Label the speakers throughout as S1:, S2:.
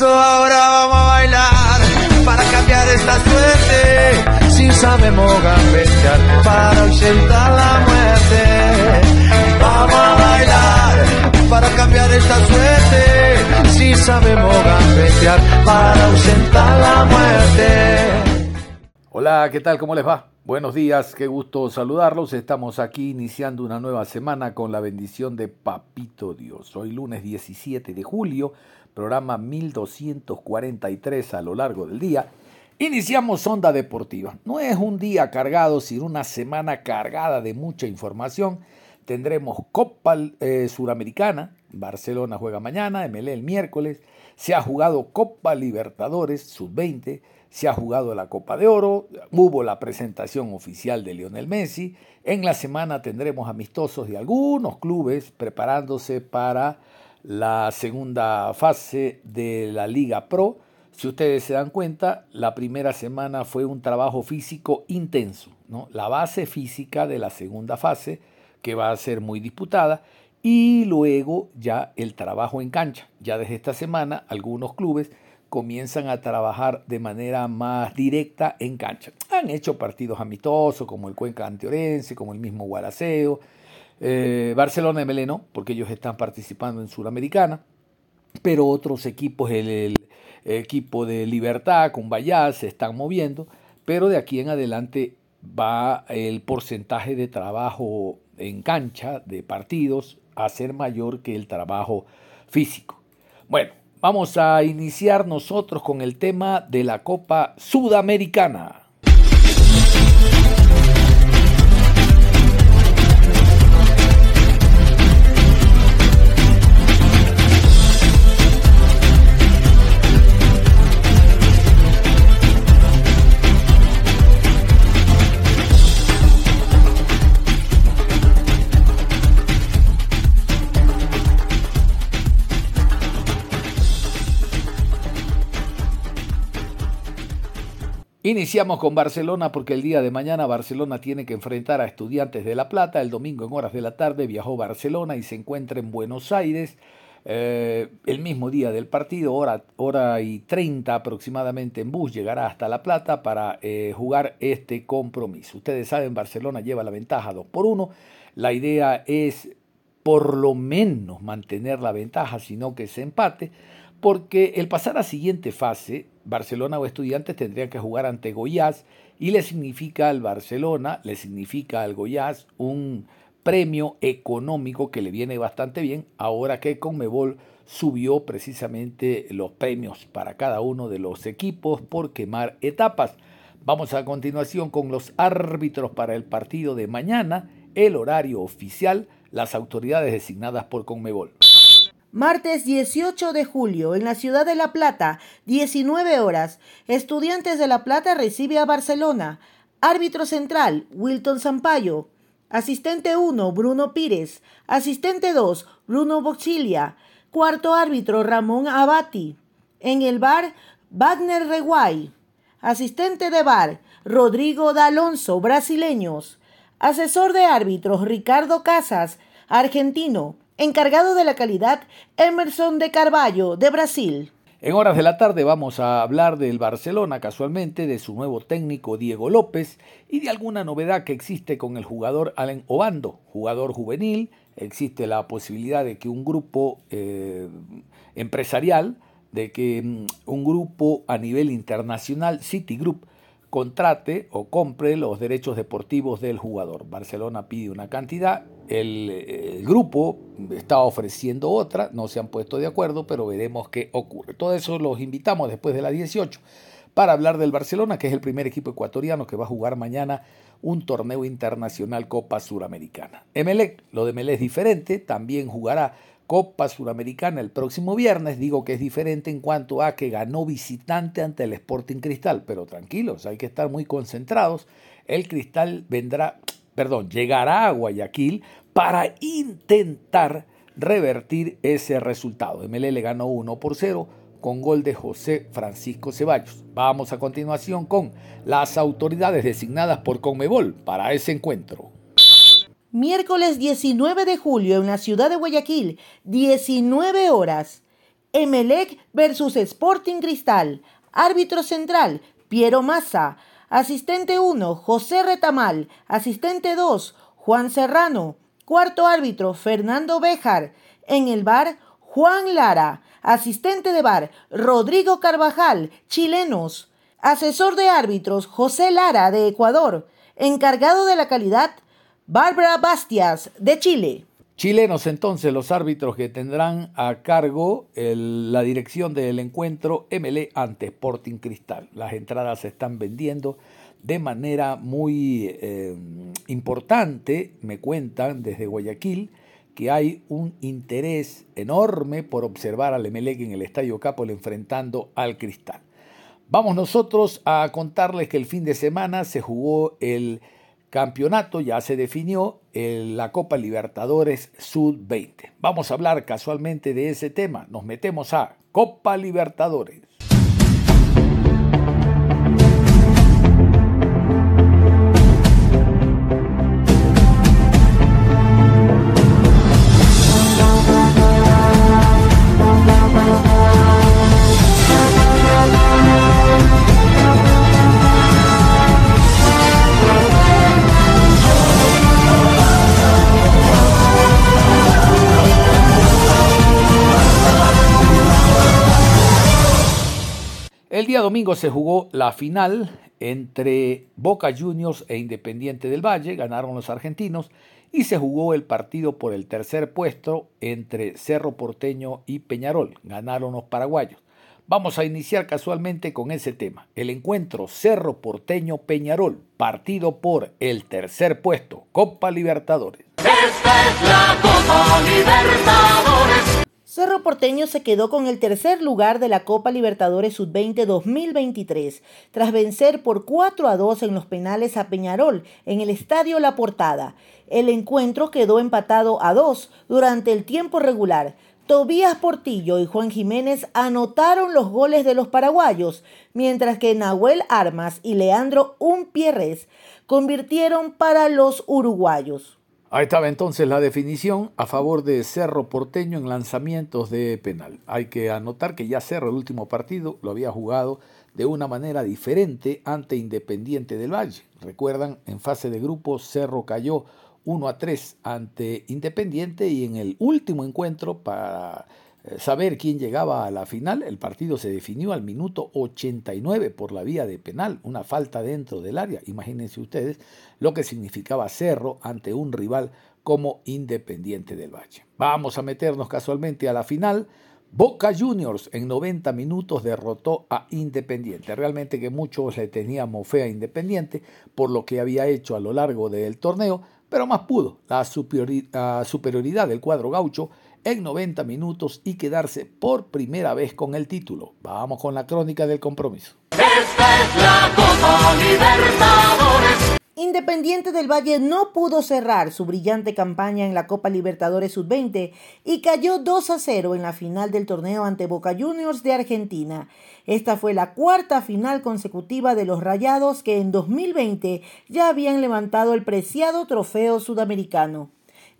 S1: Eso ahora vamos a bailar para cambiar esta suerte. Si sabemos gambetear para ausentar la muerte. Vamos a bailar para cambiar esta suerte. Si sabemos gambetear para ausentar la muerte.
S2: Hola, ¿qué tal? ¿Cómo les va? Buenos días, qué gusto saludarlos. Estamos aquí iniciando una nueva semana con la bendición de Papito Dios. Hoy lunes 17 de julio programa 1243 a lo largo del día. Iniciamos Onda Deportiva. No es un día cargado, sino una semana cargada de mucha información. Tendremos Copa eh, Suramericana, Barcelona juega mañana, MLE el miércoles. Se ha jugado Copa Libertadores Sub-20, se ha jugado la Copa de Oro, hubo la presentación oficial de Lionel Messi. En la semana tendremos amistosos de algunos clubes preparándose para la segunda fase de la Liga Pro. Si ustedes se dan cuenta, la primera semana fue un trabajo físico intenso, ¿no? la base física de la segunda fase, que va a ser muy disputada, y luego ya el trabajo en cancha. Ya desde esta semana algunos clubes comienzan a trabajar de manera más directa en cancha. Han hecho partidos amistosos como el Cuenca Antiorense, como el mismo Guaraceo, eh, Barcelona MLE no, porque ellos están participando en Sudamericana, pero otros equipos, el, equipo de Libertad, con se están moviendo, pero de aquí en adelante va el porcentaje de trabajo en cancha, de partidos, a ser mayor que el trabajo físico. Bueno, vamos a iniciar nosotros con el tema de la Copa Sudamericana. Iniciamos con Barcelona porque el día de mañana Barcelona tiene que enfrentar a Estudiantes de La Plata. El domingo en horas de la tarde viajó Barcelona y se encuentra en Buenos Aires. Eh, el mismo día del partido, hora, hora y 30 aproximadamente en bus, llegará hasta La Plata para eh, jugar este compromiso. Ustedes saben, Barcelona lleva la ventaja 2 por 1. La idea es por lo menos mantener la ventaja, sino que se empate porque el pasar a siguiente fase, Barcelona o Estudiantes tendrían que jugar ante Goiás y le significa al Barcelona, le significa al Goiás un premio económico que le viene bastante bien ahora que Conmebol subió precisamente los premios para cada uno de los equipos por quemar etapas. Vamos a continuación con los árbitros para el partido de mañana, el horario oficial, las autoridades designadas por Conmebol.
S3: Martes 18 de julio, en la ciudad de La Plata, 19 horas. Estudiantes de La Plata recibe a Barcelona. Árbitro central, Wilton Sampaio. Asistente 1, Bruno Pires. Asistente 2, Bruno Boxilia. Cuarto árbitro, Ramón Abati. En el bar, Wagner Reguay. Asistente de bar, Rodrigo D'Alonso, brasileños. Asesor de árbitros, Ricardo Casas, argentino encargado de la calidad Emerson de Carballo, de Brasil.
S2: En horas de la tarde vamos a hablar del Barcelona, casualmente, de su nuevo técnico Diego López y de alguna novedad que existe con el jugador Allen Obando, jugador juvenil. Existe la posibilidad de que un grupo eh, empresarial, de que mm, un grupo a nivel internacional, Citigroup, contrate o compre los derechos deportivos del jugador. Barcelona pide una cantidad, el, grupo está ofreciendo otra, no se han puesto de acuerdo, pero veremos qué ocurre. Todo eso los invitamos después de las 18 para hablar del Barcelona, que es el primer equipo ecuatoriano que va a jugar mañana un torneo internacional Copa Suramericana. Emelec, lo de Emelec es diferente, también jugará Copa Suramericana el próximo viernes. Digo que es diferente en cuanto a que ganó visitante ante el Sporting Cristal, pero tranquilos, hay que estar muy concentrados. El Cristal vendrá, perdón, llegará a Guayaquil para intentar revertir ese resultado. ML le ganó 1 por 0 con gol de José Francisco Ceballos. Vamos a continuación con las autoridades designadas por Conmebol para ese encuentro.
S3: Miércoles 19 de julio en la ciudad de Guayaquil, 19 horas. Emelec versus Sporting Cristal. Árbitro central, Piero Massa. Asistente 1, José Retamal. Asistente 2, Juan Serrano. Cuarto árbitro, Fernando Béjar. En el bar, Juan Lara. Asistente de bar, Rodrigo Carvajal, chilenos. Asesor de árbitros, José Lara, de Ecuador. Encargado de la calidad, Bárbara Bastias, de Chile.
S2: Chilenos entonces los árbitros que tendrán a cargo la dirección del encuentro MLE ante Sporting Cristal. Las entradas se están vendiendo de manera muy eh, importante, me cuentan desde Guayaquil, que hay un interés enorme por observar al Emelec en el Estadio Capol enfrentando al Cristal. Vamos nosotros a contarles que el fin de semana se jugó el campeonato ya se definió en la Copa Libertadores Sud-20. Vamos a hablar casualmente de ese tema. Nos metemos a Copa Libertadores. Domingo se jugó la final entre Boca Juniors e Independiente del Valle, ganaron los argentinos, y se jugó el partido por el tercer puesto entre Cerro Porteño y Peñarol, ganaron los paraguayos. Vamos a iniciar casualmente con ese tema, el encuentro Cerro Porteño Peñarol, partido por el tercer puesto, Copa Libertadores.
S4: Copa Libertadores.
S3: Cerro Porteño se quedó con el tercer lugar de la Copa Libertadores Sub-20 2023, tras vencer por 4 a 2 en los penales a Peñarol en el Estadio La Portada. El encuentro quedó empatado a 2 durante el tiempo regular. Tobías Portillo y Juan Jiménez anotaron los goles de los paraguayos, mientras que Nahuel Armas y Leandro Umpierres convirtieron para los uruguayos.
S2: Ahí estaba entonces la definición a favor de Cerro Porteño en lanzamientos de penal. Hay que anotar que ya Cerro el último partido lo había jugado de una manera diferente ante Independiente del Valle. Recuerdan, en fase de grupo Cerro cayó 1 a 3 ante Independiente y en el último encuentro para saber quién llegaba a la final, el partido se definió al minuto 89 por la vía de penal, una falta dentro del área. Imagínense ustedes lo que significaba Cerro ante un rival como Independiente del Valle. Vamos a meternos casualmente a la final. Boca Juniors en 90 minutos derrotó a Independiente. Realmente que muchos le teníamos fe a Independiente por lo que había hecho a lo largo del torneo, pero más pudo. La superioridad del cuadro gaucho en 90 minutos y quedarse por primera vez con el título. Vamos con la crónica del compromiso.
S4: Esta es la Copa Libertadores.
S3: Independiente del Valle no pudo cerrar su brillante campaña en la Copa Libertadores Sub-20 y cayó 2 a 0 en la final del torneo ante Boca Juniors de Argentina. Esta fue la cuarta final consecutiva de los Rayados que en 2020 ya habían levantado el preciado trofeo sudamericano.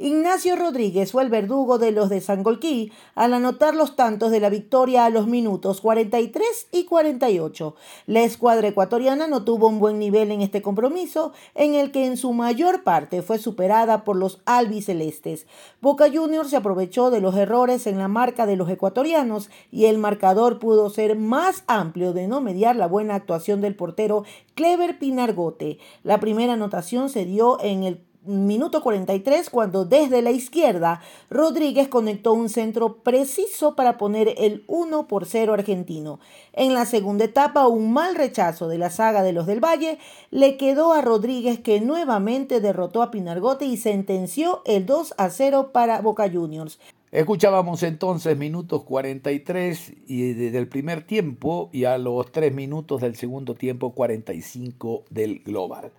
S3: Ignacio Rodríguez fue el verdugo de los de Sangolquí al anotar los tantos de la victoria a los minutos 43 y 48. La escuadra ecuatoriana no tuvo un buen nivel en este compromiso, en el que en su mayor parte fue superada por los albicelestes. Boca Juniors se aprovechó de los errores en la marca de los ecuatorianos y el marcador pudo ser más amplio de no mediar la buena actuación del portero Clever Pinargote. La primera anotación se dio en el minuto 43 cuando desde la izquierda Rodríguez conectó un centro preciso para poner el 1 por 0 argentino. En la segunda etapa un mal rechazo de la saga de los del Valle le quedó a Rodríguez que nuevamente derrotó a Pinargote y sentenció el 2 a 0 para Boca Juniors.
S2: Escuchábamos entonces minutos 43 y desde el primer tiempo y a los 3 minutos del segundo tiempo 45 del global.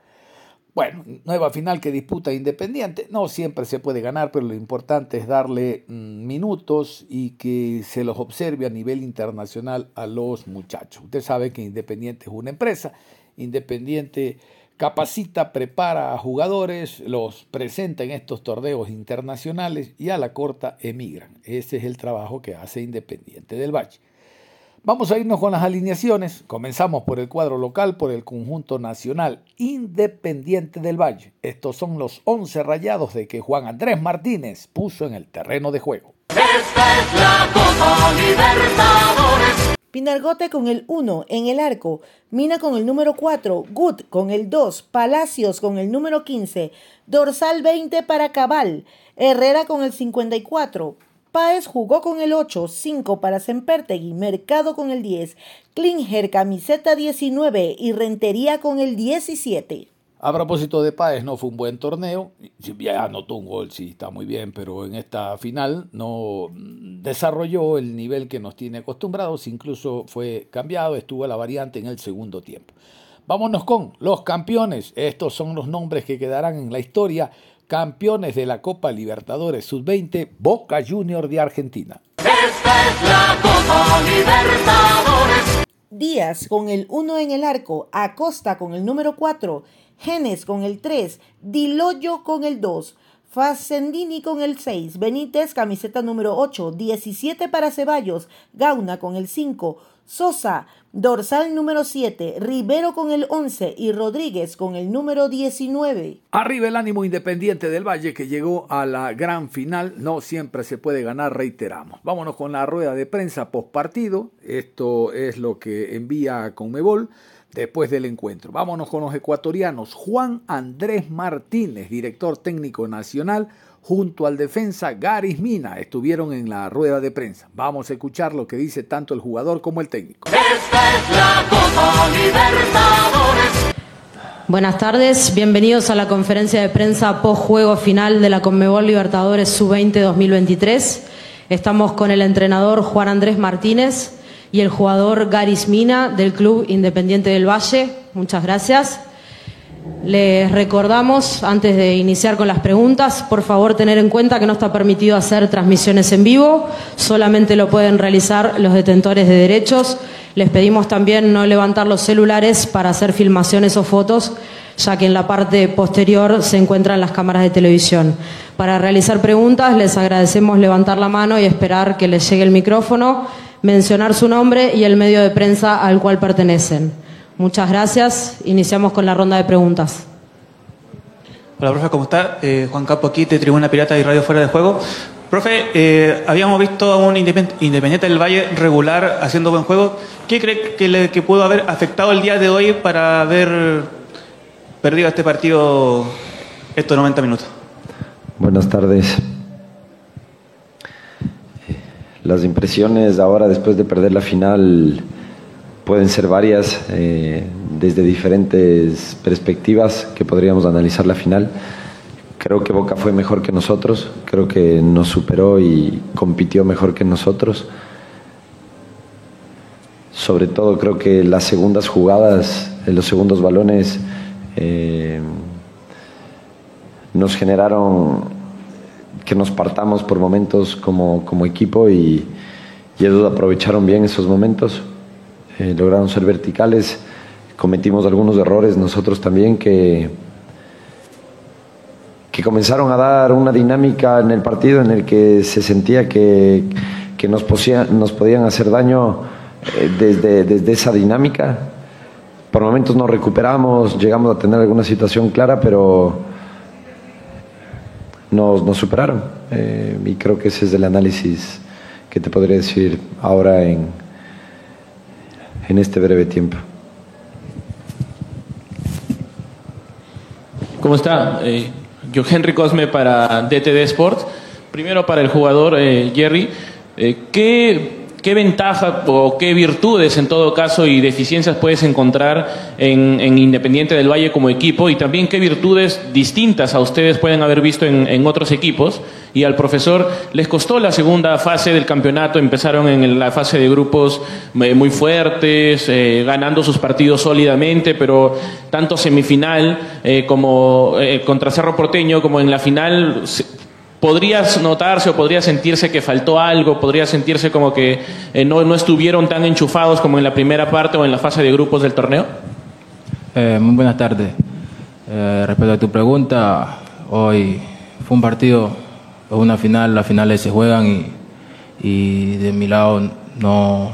S2: Bueno, nueva final que disputa Independiente. No siempre se puede ganar, pero lo importante es darle mm, minutos y que se los observe a nivel internacional a los muchachos. Usted sabe que Independiente es una empresa. Independiente capacita, prepara a jugadores, los presenta en estos torneos internacionales y a la corta emigran. Ese es el trabajo que hace Independiente del Valle. Vamos a irnos con las alineaciones. Comenzamos por el cuadro local, por el conjunto nacional Independiente del Valle. Estos son los 11 rayados de que Juan Andrés Martínez puso en el terreno de juego.
S4: Esta es la Copa Libertadores.
S3: Pinargote con el 1 en el arco, Mina con el número 4, Gut con el 2, Palacios con el número 15, Dorsal 20 para Cabal, Herrera con el 54, Páez jugó con el 8, 5 para Sempertegui, Mercado con el 10, Klinger camiseta 19 y Rentería con el 17.
S2: A propósito de Páez, no fue un buen torneo. Ya anotó un gol, sí, está muy bien, pero en esta final no desarrolló el nivel que nos tiene acostumbrados. Incluso fue cambiado, estuvo la variante en el segundo tiempo. Vámonos con los campeones. Estos son los nombres que quedarán en la historia campeones de la Copa Libertadores Sub-20, Boca Junior de Argentina.
S4: Esta es la Copa Libertadores.
S3: Díaz con el 1 en el arco, Acosta con el número 4, Genes con el 3, Diloyo con el 2, Facendini con el 6, Benítez camiseta número 8, 17 para Ceballos, Gauna con el 5, Sosa dorsal número 7, Rivero con el 11 y Rodríguez con el número 19.
S2: Arriba el ánimo independiente del Valle que llegó a la gran final. No siempre se puede ganar, reiteramos. Vámonos con la rueda de prensa post partido. Esto es lo que envía Conmebol después del encuentro. Vámonos con los ecuatorianos. Juan Andrés Martínez, director técnico nacional, junto al defensa Garis Mina, estuvieron en la rueda de prensa. Vamos a escuchar lo que dice tanto el jugador como el técnico.
S4: Esta es la Copa Libertadores.
S5: Buenas tardes, bienvenidos a la conferencia de prensa post juego final de la Conmebol Libertadores Sub-20 2023. Estamos con el entrenador Juan Andrés Martínez y el jugador Garis Mina del Club Independiente del Valle. Muchas gracias. Les recordamos, antes de iniciar con las preguntas, por favor tener en cuenta que no está permitido hacer transmisiones en vivo, solamente lo pueden realizar los detentores de derechos. Les pedimos también no levantar los celulares para hacer filmaciones o fotos, ya que en la parte posterior se encuentran las cámaras de televisión. Para realizar preguntas les agradecemos levantar la mano y esperar que les llegue el micrófono, mencionar su nombre y el medio de prensa al cual pertenecen. Muchas gracias. Iniciamos con la ronda de preguntas.
S6: Hola, profe, ¿cómo está? Eh, Juan Campo aquí de Tribuna Pirata y Radio Fuera de Juego. Profe, eh, habíamos visto a un independ- Independiente del Valle regular haciendo buen juego. ¿Qué cree que, le, que pudo haber afectado el día de hoy para haber perdido este partido estos 90 minutos?
S7: Buenas tardes. Las impresiones ahora después de perder la final pueden ser varias eh, desde diferentes perspectivas que podríamos analizar la final. Creo que Boca fue mejor que nosotros, creo que nos superó y compitió mejor que nosotros. Sobre todo creo que las segundas jugadas, eh, los segundos balones eh, nos generaron que nos partamos por momentos como, como equipo y, ellos aprovecharon bien esos momentos, eh, lograron ser verticales, cometimos algunos errores nosotros también que, que comenzaron a dar una dinámica en el partido en el que se sentía que, que nos, posía- nos podían hacer daño eh, desde, desde esa dinámica. Por momentos nos recuperamos, llegamos a tener alguna situación clara, pero nos, nos superaron. Eh, y creo que ese es el análisis que te podría decir ahora en, en este breve tiempo.
S8: ¿Cómo está? Eh, yo Henry Cosme para DTD Sports. Primero para el jugador eh, Jerry, eh, ¿qué ¿Qué ventaja o qué virtudes en todo caso y deficiencias puedes encontrar en, Independiente del Valle como equipo y también qué virtudes distintas a ustedes pueden haber visto en, otros equipos? Y al profesor les costó la segunda fase del campeonato, empezaron en la fase de grupos eh, muy fuertes, eh, ganando sus partidos sólidamente, pero tanto semifinal eh, como contra Cerro Porteño como en la final podrías notarse o podría sentirse que faltó algo, podría sentirse como que eh, no, no, estuvieron tan enchufados como en la primera parte o en la fase de grupos del torneo?
S9: Eh, muy buenas tardes. Eh, respecto a tu pregunta, hoy fue un partido, una final, las finales se juegan y, y de mi lado no,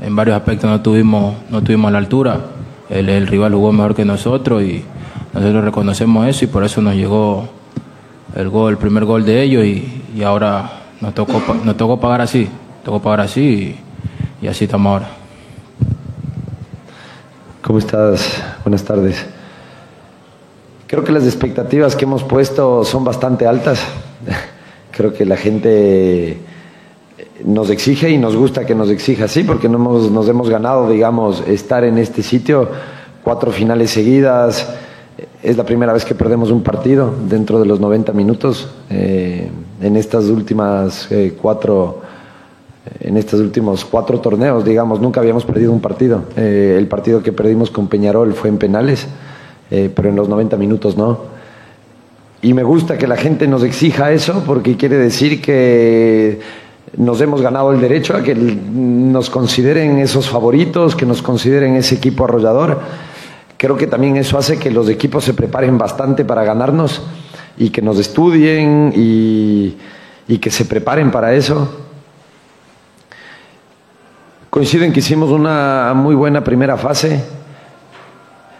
S9: en varios aspectos no tuvimos, no tuvimos la altura. El, el rival jugó mejor que nosotros y nosotros reconocemos eso y por eso nos llegó el gol, el primer gol de ellos y, ahora nos tocó, nos tocó pagar así, tocó pagar así y, así estamos ahora.
S7: ¿Cómo estás? Buenas tardes. Creo que las expectativas que hemos puesto son bastante altas. Creo que la gente nos exige y nos gusta que nos exija así, porque no nos hemos ganado, digamos, estar en este sitio, cuatro finales seguidas, es la primera vez que perdemos un partido dentro de los 90 minutos. Eh, en estas últimas eh, cuatro, en estos últimos cuatro torneos, digamos, nunca habíamos perdido un partido. Eh, el partido que perdimos con Peñarol fue en penales, pero en los 90 minutos no. Y me gusta que la gente nos exija eso porque quiere decir que nos hemos ganado el derecho a que nos consideren esos favoritos, que nos consideren ese equipo arrollador. Creo que también eso hace que los equipos se preparen bastante para ganarnos y que nos estudien y, que se preparen para eso. Coinciden que hicimos una muy buena primera fase.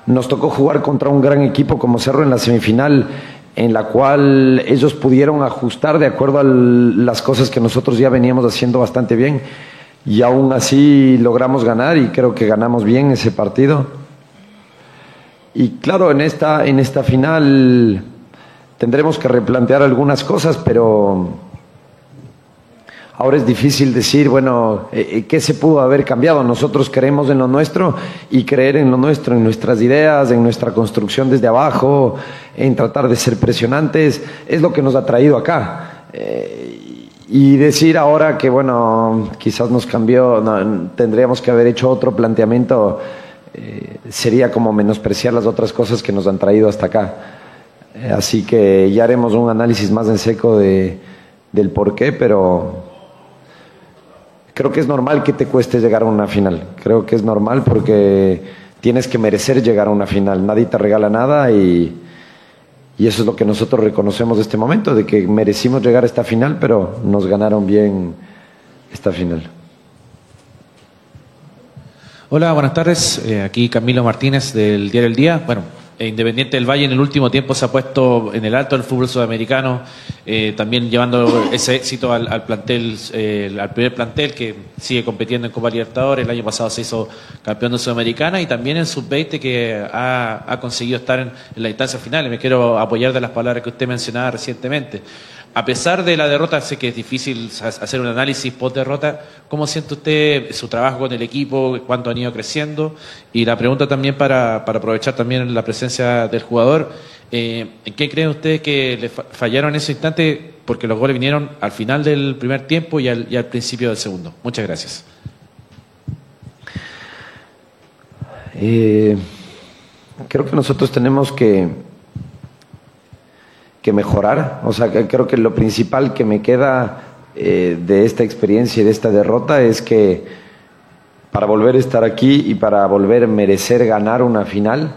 S7: Nos tocó jugar contra un gran equipo como Cerro en la semifinal, en la cual ellos pudieron ajustar de acuerdo a las cosas que nosotros ya veníamos haciendo bastante bien. Y aún así logramos ganar y creo que ganamos bien ese partido. Y claro, en esta, en esta final tendremos que replantear algunas cosas, pero ahora es difícil decir, bueno, eh, eh, ¿qué se pudo haber cambiado? Nosotros creemos en lo nuestro y creer en lo nuestro, en nuestras ideas, en nuestra construcción desde abajo, en tratar de ser presionantes, es lo que nos ha traído acá. Eh, y decir ahora que, bueno, quizás nos cambió, tendríamos que haber hecho otro planteamiento eh, sería como menospreciar las otras cosas que nos han traído hasta acá. Eh, así que ya haremos un análisis más en seco de, del por qué, pero creo que es normal que te cueste llegar a una final. Creo que es normal porque tienes que merecer llegar a una final. Nadie te regala nada y, y eso es lo que nosotros reconocemos de este momento, de que merecimos llegar a esta final, pero nos ganaron bien esta final.
S10: Hola, buenas tardes. Eh, aquí Camilo Martínez del Diario El Día. Bueno, eh, Independiente del Valle en el último tiempo se ha puesto en el alto del fútbol sudamericano, eh, también llevando ese éxito al, plantel, al primer plantel que sigue compitiendo en Copa Libertadores. El año pasado se hizo campeón de Sudamericana y también en Sub-20 que ha, conseguido estar en, en la instancia final. Me quiero apoyar de las palabras que usted mencionaba recientemente a pesar de la derrota, sé que es difícil hacer un análisis post-derrota, ¿cómo siente usted su trabajo con el equipo, cuánto han ido creciendo? Y la pregunta también para, aprovechar también la presencia del jugador, eh, ¿en qué creen ustedes que le fallaron en ese instante? Porque los goles vinieron al final del primer tiempo y al, principio del segundo. Muchas gracias.
S7: Eh, creo que nosotros tenemos que que mejorar. O sea, creo que lo principal que me queda eh, de esta experiencia y de esta derrota es que para volver a estar aquí y para volver a merecer ganar una final,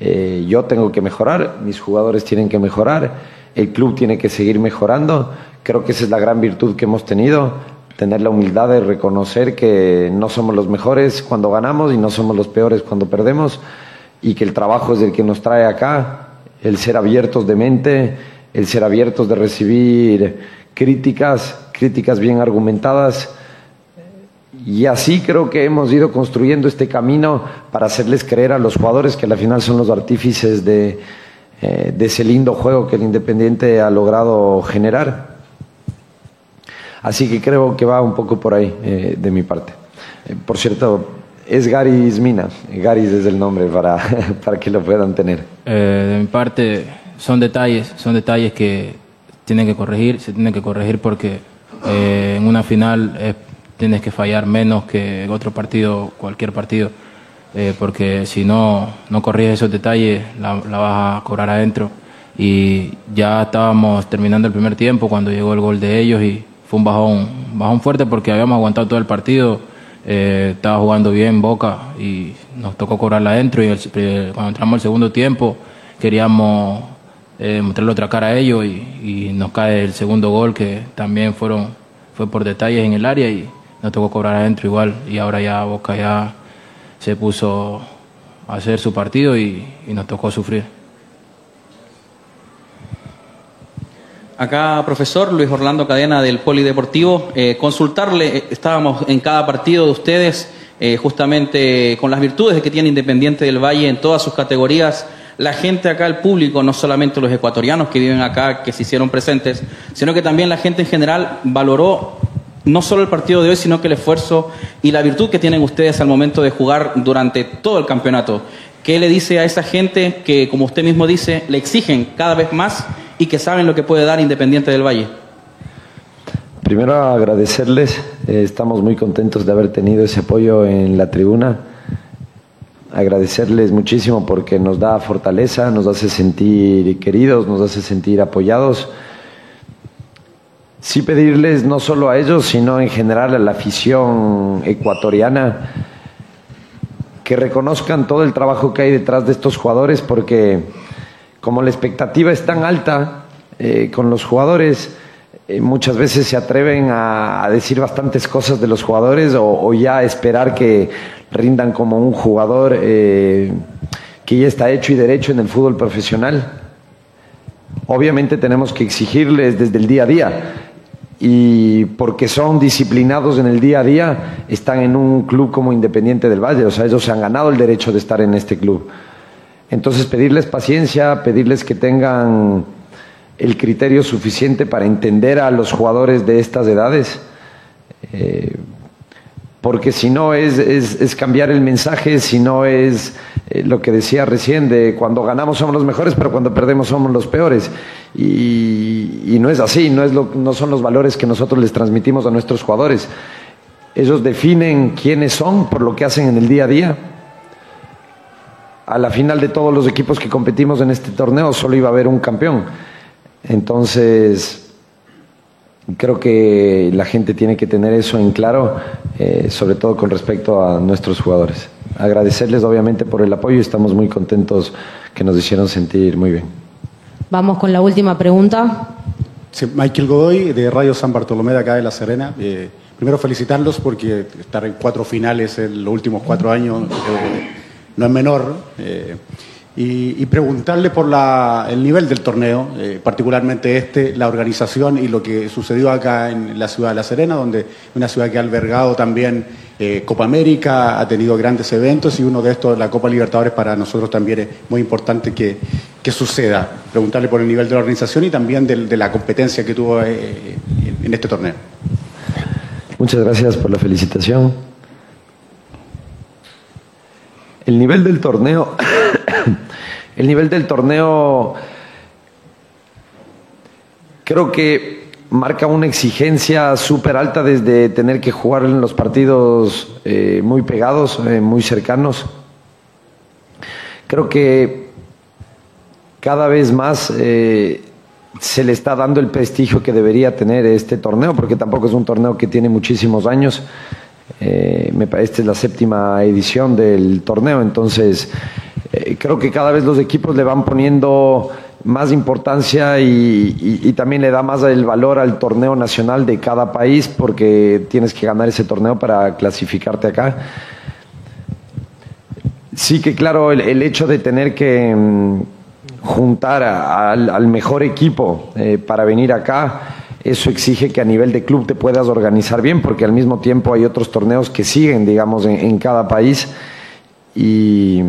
S7: eh, yo tengo que mejorar, mis jugadores tienen que mejorar, el club tiene que seguir mejorando. Creo que esa es la gran virtud que hemos tenido, tener la humildad de reconocer que no somos los mejores cuando ganamos y no somos los peores cuando perdemos y que el trabajo es el que nos trae acá el ser abiertos de mente, el ser abiertos de recibir críticas, críticas bien argumentadas. Y así creo que hemos ido construyendo este camino para hacerles creer a los jugadores que al final son los artífices de, eh, ese lindo juego que el Independiente ha logrado generar. Así que creo que va un poco por ahí eh, de mi parte. Eh, por cierto, es Garis Mina. Garis es el nombre para, para que lo puedan tener.
S9: Eh, de mi parte, son detalles, son detalles que tienen que corregir, se tienen que corregir porque eh, en una final eh, tienes que fallar menos que otro partido, cualquier partido, eh, porque si no, no corriges esos detalles, la, la vas a cobrar adentro. Y ya estábamos terminando el primer tiempo cuando llegó el gol de ellos y fue un bajón, bajón fuerte porque habíamos aguantado todo el partido, eh, estaba jugando bien Boca y nos tocó cobrarla adentro y eh, cuando entramos al segundo tiempo queríamos eh, mostrarle otra cara a ellos y, nos cae el segundo gol que también fueron fue por detalles en el área y nos tocó cobrar adentro igual y ahora ya Boca ya se puso a hacer su partido y nos tocó sufrir.
S11: Acá, profesor Luis Orlando Cadena del Polideportivo, eh, consultarle, eh, estábamos en cada partido de ustedes, eh, justamente con las virtudes que tiene Independiente del Valle en todas sus categorías, la gente acá, el público, no solamente los ecuatorianos que viven acá, que se hicieron presentes, sino que también la gente en general valoró no solo el partido de hoy, sino que el esfuerzo y la virtud que tienen ustedes al momento de jugar durante todo el campeonato. ¿Qué le dice a esa gente que, como usted mismo dice, le exigen cada vez más y que saben lo que puede dar Independiente del Valle?
S7: Primero agradecerles, eh, estamos muy contentos de haber tenido ese apoyo en la tribuna. Agradecerles muchísimo porque nos da fortaleza, nos hace sentir queridos, nos hace sentir apoyados. Sí pedirles no solo a ellos, sino en general a la afición ecuatoriana que reconozcan todo el trabajo que hay detrás de estos jugadores porque como la expectativa es tan alta eh, con los jugadores, eh, muchas veces se atreven a, decir bastantes cosas de los jugadores o, o ya esperar que rindan como un jugador eh, que ya está hecho y derecho en el fútbol profesional. Obviamente tenemos que exigirles desde el día a día y porque son disciplinados en el día a día, están en un club como Independiente del Valle, o sea, ellos se han ganado el derecho de estar en este club. Entonces, pedirles paciencia, pedirles que tengan el criterio suficiente para entender a los jugadores de estas edades, eh, porque si no es, cambiar el mensaje, si no es eh, lo que decía recién, de cuando ganamos somos los mejores, pero cuando perdemos somos los peores. Y, y no es así, no, es lo, no son los valores que nosotros les transmitimos a nuestros jugadores. Ellos definen quiénes son por lo que hacen en el día a día. A la final de todos los equipos que competimos en este torneo solo iba a haber un campeón. Entonces, creo que la gente tiene que tener eso en claro, eh, sobre todo con respecto a nuestros jugadores. Agradecerles obviamente por el apoyo y estamos muy contentos que nos hicieron sentir muy bien.
S5: Vamos con la última pregunta.
S12: Sí, Michael Godoy, de Radio San Bartolomé de acá de La Serena. Eh, primero felicitarlos porque estar en cuatro finales en los últimos cuatro años eh, no es menor. eh, y, preguntarle por la- el nivel del torneo, eh, particularmente este, la organización y lo que sucedió acá en la ciudad de La Serena, donde una ciudad que ha albergado también eh, Copa América, ha tenido grandes eventos y uno de estos, la Copa Libertadores, para nosotros también es muy importante que, suceda. Preguntarle por el nivel de la organización y también de, la competencia que tuvo en este torneo.
S7: Muchas gracias por la felicitación. El nivel del torneo, el nivel del torneo creo que marca una exigencia súper alta desde tener que jugar en los partidos eh, muy pegados, eh, muy cercanos. Creo que cada vez más eh, se le está dando el prestigio que debería tener este torneo, porque tampoco es un torneo que tiene muchísimos años. Eh, esta es la séptima edición del torneo, entonces eh, creo que cada vez los equipos le van poniendo más importancia y, también le da más el valor al torneo nacional de cada país, porque tienes que ganar ese torneo para clasificarte acá. Sí que claro, el, hecho de tener que mm, juntar al mejor equipo eh, para venir acá, eso exige que a nivel de club te puedas organizar bien, porque al mismo tiempo hay otros torneos que siguen, digamos, en, cada país. Y,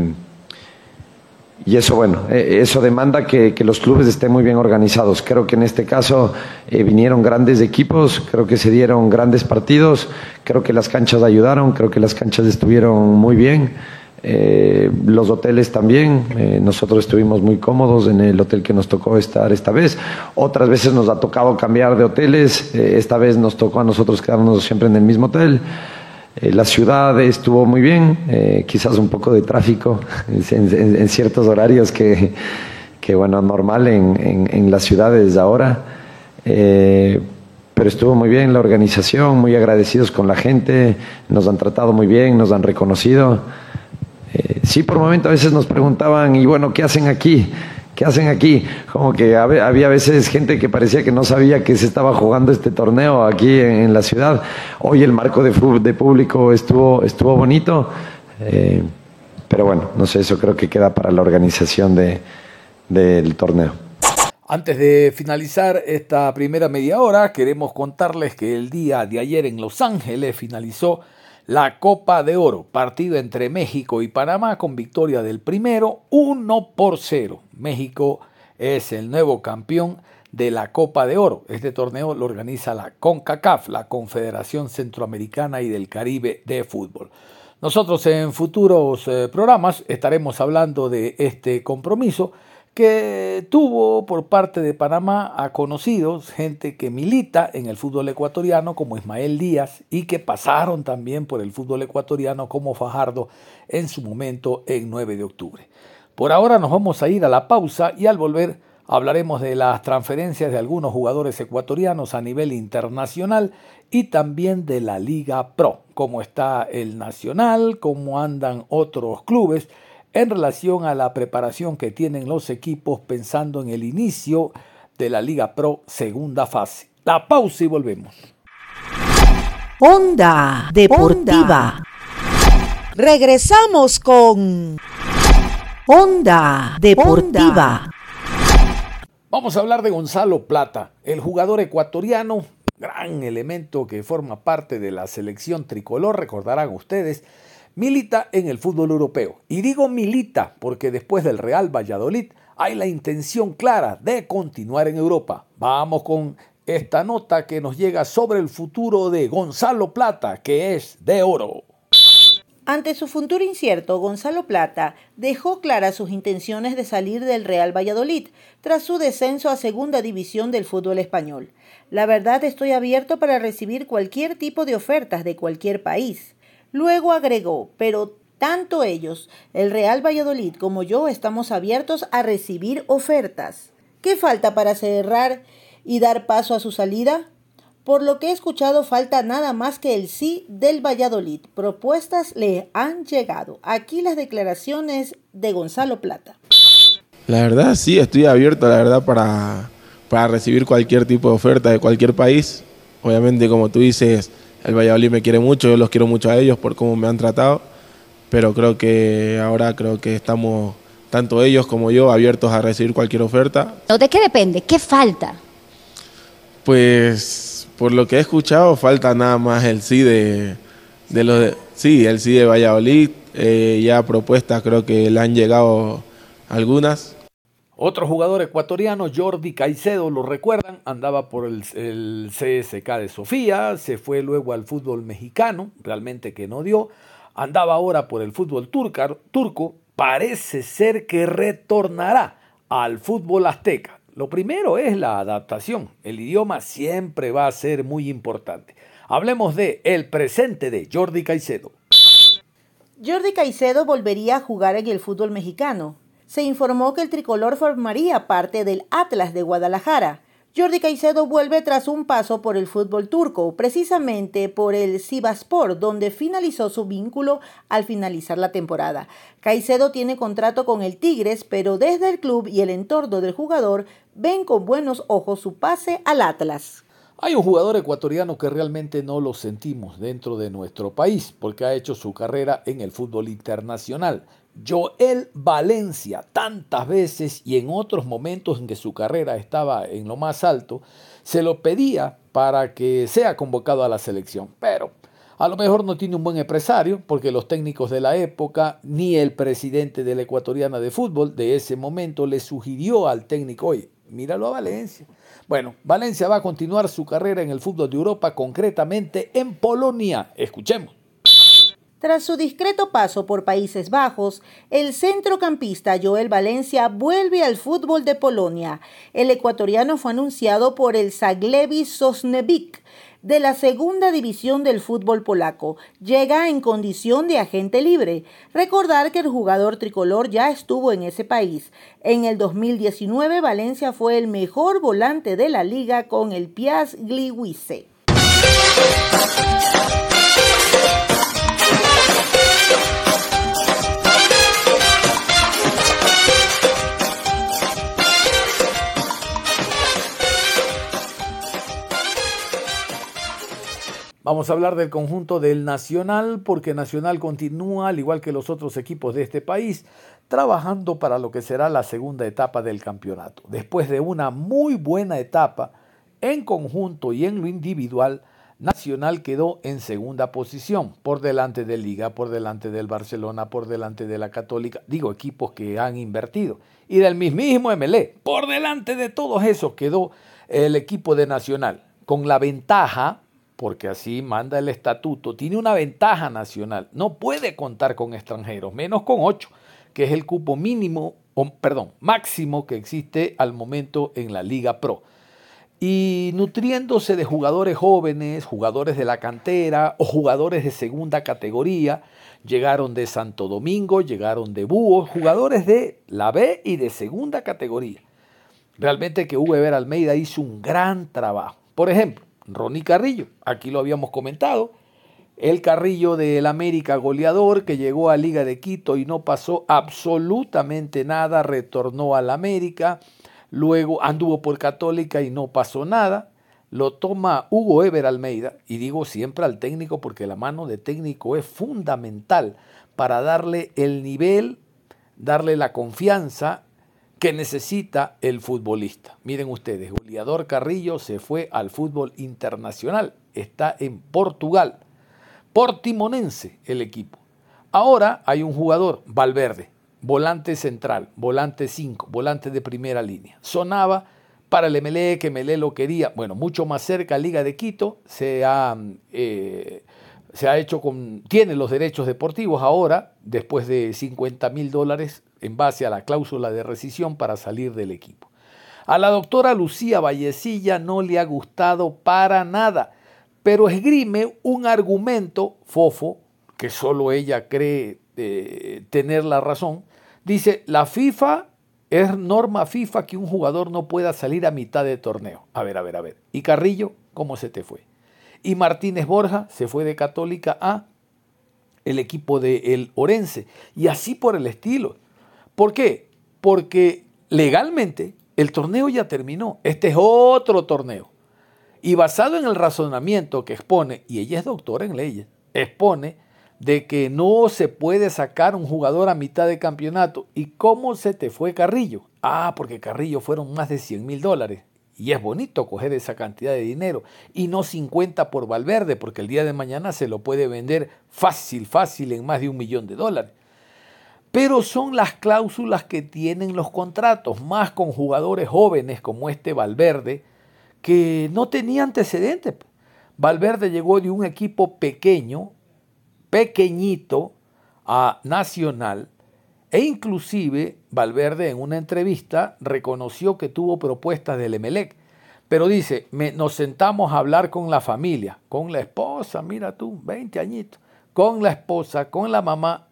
S7: eso, bueno, eh, eso demanda que, que, los clubes estén muy bien organizados. Creo que en este caso eh, vinieron grandes equipos, creo que se dieron grandes partidos, creo que las canchas ayudaron, creo que las canchas estuvieron muy bien. Eh, los hoteles también, eh, nosotros estuvimos muy cómodos en el hotel que nos tocó estar esta vez. Otras veces nos ha tocado cambiar de hoteles, eh, esta vez nos tocó a nosotros quedarnos siempre en el mismo hotel. Eh, la ciudad estuvo muy bien, eh, quizás un poco de tráfico en, en, en ciertos horarios que, que, bueno, normal en, en, las ciudades ahora. Eh, pero estuvo muy bien la organización, muy agradecidos con la gente, nos han tratado muy bien, nos han reconocido. Eh, sí, por momento a veces nos preguntaban, y bueno, ¿qué hacen aquí? ¿Qué hacen aquí? Como que había a veces gente que parecía que no sabía que se estaba jugando este torneo aquí en, la ciudad. Hoy el marco de, público estuvo, estuvo bonito, eh, pero bueno, no sé, eso creo que queda para la organización de, del torneo.
S2: Antes de finalizar esta primera media hora, queremos contarles que el día de ayer en Los Ángeles finalizó la Copa de Oro, partido entre México y Panamá con victoria del primero 1 por 0. México es el nuevo campeón de la Copa de Oro. Este torneo lo organiza la CONCACAF, la Confederación Centroamericana y del Caribe de Fútbol. Nosotros en futuros eh, programas estaremos hablando de este compromiso que tuvo por parte de Panamá a conocidos, gente que milita en el fútbol ecuatoriano como Ismael Díaz y que pasaron también por el fútbol ecuatoriano como Fajardo en su momento en 9 de octubre. Por ahora nos vamos a ir a la pausa y al volver hablaremos de las transferencias de algunos jugadores ecuatorianos a nivel internacional y también de la Liga Pro, cómo está el Nacional, cómo andan otros clubes en relación a la preparación que tienen los equipos pensando en el inicio de la Liga Pro segunda fase. La pausa y volvemos.
S3: Onda Deportiva. Regresamos con Onda Deportiva.
S2: Vamos a hablar de Gonzalo Plata, el jugador ecuatoriano, gran elemento que forma parte de la selección tricolor, recordarán ustedes, milita en el fútbol europeo. Y digo milita porque después del Real Valladolid hay la intención clara de continuar en Europa. Vamos con esta nota que nos llega sobre el futuro de Gonzalo Plata, que es de oro.
S3: Ante su futuro incierto, Gonzalo Plata dejó claras sus intenciones de salir del Real Valladolid tras su descenso a segunda división del fútbol español. La verdad estoy abierto para recibir cualquier tipo de ofertas de cualquier país. Luego agregó, pero tanto ellos, el Real Valladolid como yo estamos abiertos a recibir ofertas. ¿Qué falta para cerrar y dar paso a su salida? Por lo que he escuchado falta nada más que el sí del Valladolid. Propuestas le han llegado. Aquí las declaraciones de Gonzalo Plata.
S13: La verdad sí, estoy abierto, la verdad, para, para recibir cualquier tipo de oferta de cualquier país. Obviamente, como tú dices, el Valladolid me quiere mucho, yo los quiero mucho a ellos por cómo me han tratado, pero creo que ahora creo que estamos, tanto ellos como yo, abiertos a recibir cualquier oferta.
S14: ¿De qué depende? ¿Qué falta?
S13: Pues por lo que he escuchado, falta nada más el sí de, de los de, sí, el sí de Valladolid. Eh, ya propuestas creo que le han llegado algunas.
S2: Otro jugador ecuatoriano, Jordi Caicedo, lo recuerdan, andaba por el, el, CSK de Sofía, se fue luego al fútbol mexicano, realmente que no dio, andaba ahora por el fútbol turco, parece ser que retornará al fútbol azteca. Lo primero es la adaptación. El idioma siempre va a ser muy importante. Hablemos de el presente de Jordi Caicedo.
S3: Jordi Caicedo volvería a jugar en el fútbol mexicano. Se informó que el tricolor formaría parte del Atlas de Guadalajara. Jordi Caicedo vuelve tras un paso por el fútbol turco, precisamente por el Sivaspor, donde finalizó su vínculo al finalizar la temporada. Caicedo tiene contrato con el Tigres, pero desde el club y el entorno del jugador ven con buenos ojos su pase al Atlas.
S2: Hay un jugador ecuatoriano que realmente no lo sentimos dentro de nuestro país porque ha hecho su carrera en el fútbol internacional. Joel Valencia, tantas veces y en otros momentos en que su carrera estaba en lo más alto, se lo pedía para que sea convocado a la selección. Pero A lo mejor no tiene un buen empresario, porque los técnicos de la época, ni el presidente de la ecuatoriana de fútbol de ese momento le sugirió al técnico, oye, míralo a Valencia. Bueno, Valencia va a continuar su carrera en el fútbol de Europa, concretamente en Polonia. Escuchemos.
S3: Tras su discreto paso por Países Bajos, el centrocampista Joel Valencia vuelve al fútbol de Polonia. El ecuatoriano fue anunciado por el Zaglewi Sosnewicz de la segunda división del fútbol polaco. Llega en condición de agente libre. Recordar que el jugador tricolor ya estuvo en ese país. En el 2019 Valencia fue el mejor volante de la liga con el Piast Gliwice.
S2: Vamos a hablar del conjunto del Nacional, porque Nacional continúa, al igual que los otros equipos de este país, trabajando para lo que será la segunda etapa del campeonato. Después de una muy buena etapa en conjunto y en lo individual, Nacional quedó en segunda posición, por delante de Liga, por delante del Barcelona, por delante de la Católica, digo equipos que han invertido, y del mismísimo MLE, por delante de todos esos quedó el equipo de Nacional, con la ventaja porque así manda el estatuto, tiene una ventaja nacional. No puede contar con extranjeros, menos con ocho, que es el cupo mínimo, o, perdón, máximo que existe al momento en la Liga Pro. Y nutriéndose de jugadores jóvenes, jugadores de la cantera o jugadores de segunda categoría, llegaron de Santo Domingo, llegaron de Búhos, jugadores de la B y de segunda categoría. Realmente que Hugo Eber Almeida hizo un gran trabajo. Por ejemplo, Ronnie Carrillo, aquí lo habíamos comentado, el Carrillo del América goleador que llegó a Liga de Quito y no pasó absolutamente nada, retornó al América, luego anduvo por Católica y no pasó nada, lo toma Hugo Ever Almeida, y digo siempre al técnico porque la mano de técnico es fundamental para darle el nivel, darle la confianza que necesita el futbolista. Miren ustedes, Goleador Carrillo se fue al fútbol internacional, está en Portugal, portimonense el equipo. Ahora hay un jugador, Valverde, volante central, volante 5, volante de primera línea. Sonaba para el MLE, que MLE lo quería, bueno, mucho más cerca, Liga de Quito, se ha, eh, se ha hecho con, tiene los derechos deportivos ahora, después de 50 mil dólares en base a la cláusula de rescisión para salir del equipo. A la doctora Lucía Vallecilla no le ha gustado para nada, pero esgrime un argumento fofo, que solo ella cree eh, tener la razón. Dice, la FIFA es norma FIFA que un jugador no pueda salir a mitad de torneo. A ver, a ver, a ver. ¿Y Carrillo cómo se te fue? Y Martínez Borja se fue de Católica a el equipo de el Orense. Y así por el estilo. ¿Por qué? Porque legalmente el torneo ya terminó. Este es otro torneo. Y basado en el razonamiento que expone, y ella es doctora en leyes, expone de que no se puede sacar un jugador a mitad de campeonato. ¿Y cómo se te fue Carrillo? Ah, porque Carrillo fueron más de 100 mil dólares. Y es bonito coger esa cantidad de dinero y no 50 por Valverde, porque el día de mañana se lo puede vender fácil, fácil en más de un millón de dólares pero son las cláusulas que tienen los contratos, más con jugadores jóvenes como este Valverde, que no tenía antecedentes. Valverde llegó de un equipo pequeño, pequeñito, a Nacional, e inclusive Valverde en una entrevista reconoció que tuvo propuestas del Emelec, pero dice, nos sentamos a hablar con la familia, con la esposa, mira tú, 20 añitos, con la esposa, con la mamá,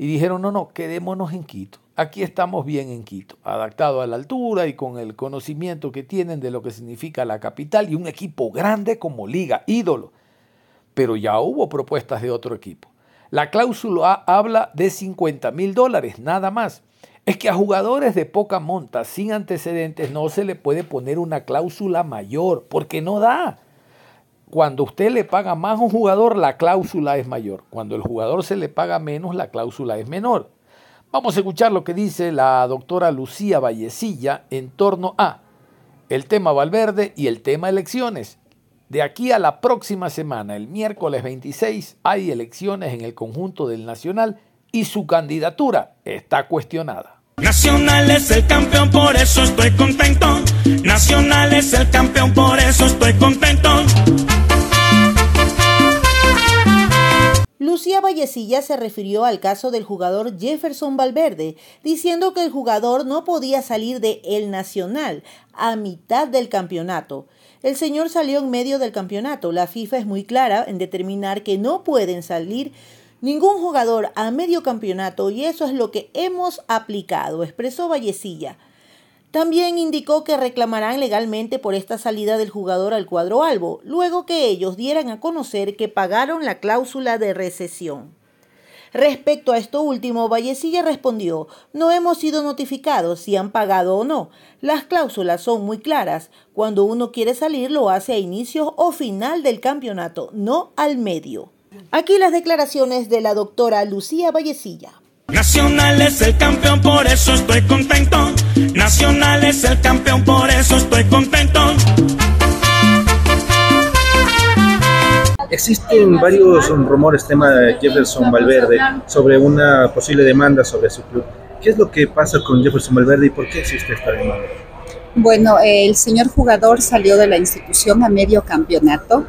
S2: y dijeron, no, no, quedémonos en Quito. Aquí estamos bien en Quito, adaptado a la altura y con el conocimiento que tienen de lo que significa la capital y un equipo grande como liga, ídolo. Pero ya hubo propuestas de otro equipo. La cláusula habla de 50 mil dólares, nada más. Es que a jugadores de poca monta, sin antecedentes, no se le puede poner una cláusula mayor, porque no da. Cuando usted le paga más a un jugador, la cláusula es mayor. Cuando el jugador se le paga menos, la cláusula es menor. Vamos a escuchar lo que dice la doctora Lucía Vallecilla en torno a el tema Valverde y el tema elecciones. De aquí a la próxima semana, el miércoles 26, hay elecciones en el conjunto del Nacional y su candidatura está cuestionada.
S15: Nacional es el campeón, por eso estoy contento. Nacional es el campeón, por eso estoy contento.
S3: Lucía Vallecilla se refirió al caso del jugador Jefferson Valverde, diciendo que el jugador no podía salir de El Nacional a mitad del campeonato. El señor salió en medio del campeonato. La FIFA es muy clara en determinar que no pueden salir ningún jugador a medio campeonato y eso es lo que hemos aplicado, expresó Vallecilla. También indicó que reclamarán legalmente por esta salida del jugador al cuadro albo, luego que ellos dieran a conocer que pagaron la cláusula de recesión. Respecto a esto último, Vallecilla respondió, no hemos sido notificados si han pagado o no. Las cláusulas son muy claras. Cuando uno quiere salir lo hace a inicio o final del campeonato, no al medio. Aquí las declaraciones de la doctora Lucía Vallecilla.
S15: Nacional es el campeón, por eso estoy contento. Nacional es el campeón, por eso estoy contento.
S16: Existen varios rumores, tema de Jefferson Valverde, sobre una posible demanda sobre su club. ¿Qué es lo que pasa con Jefferson Valverde y por qué existe esta demanda?
S17: Bueno, el señor jugador salió de la institución a medio campeonato.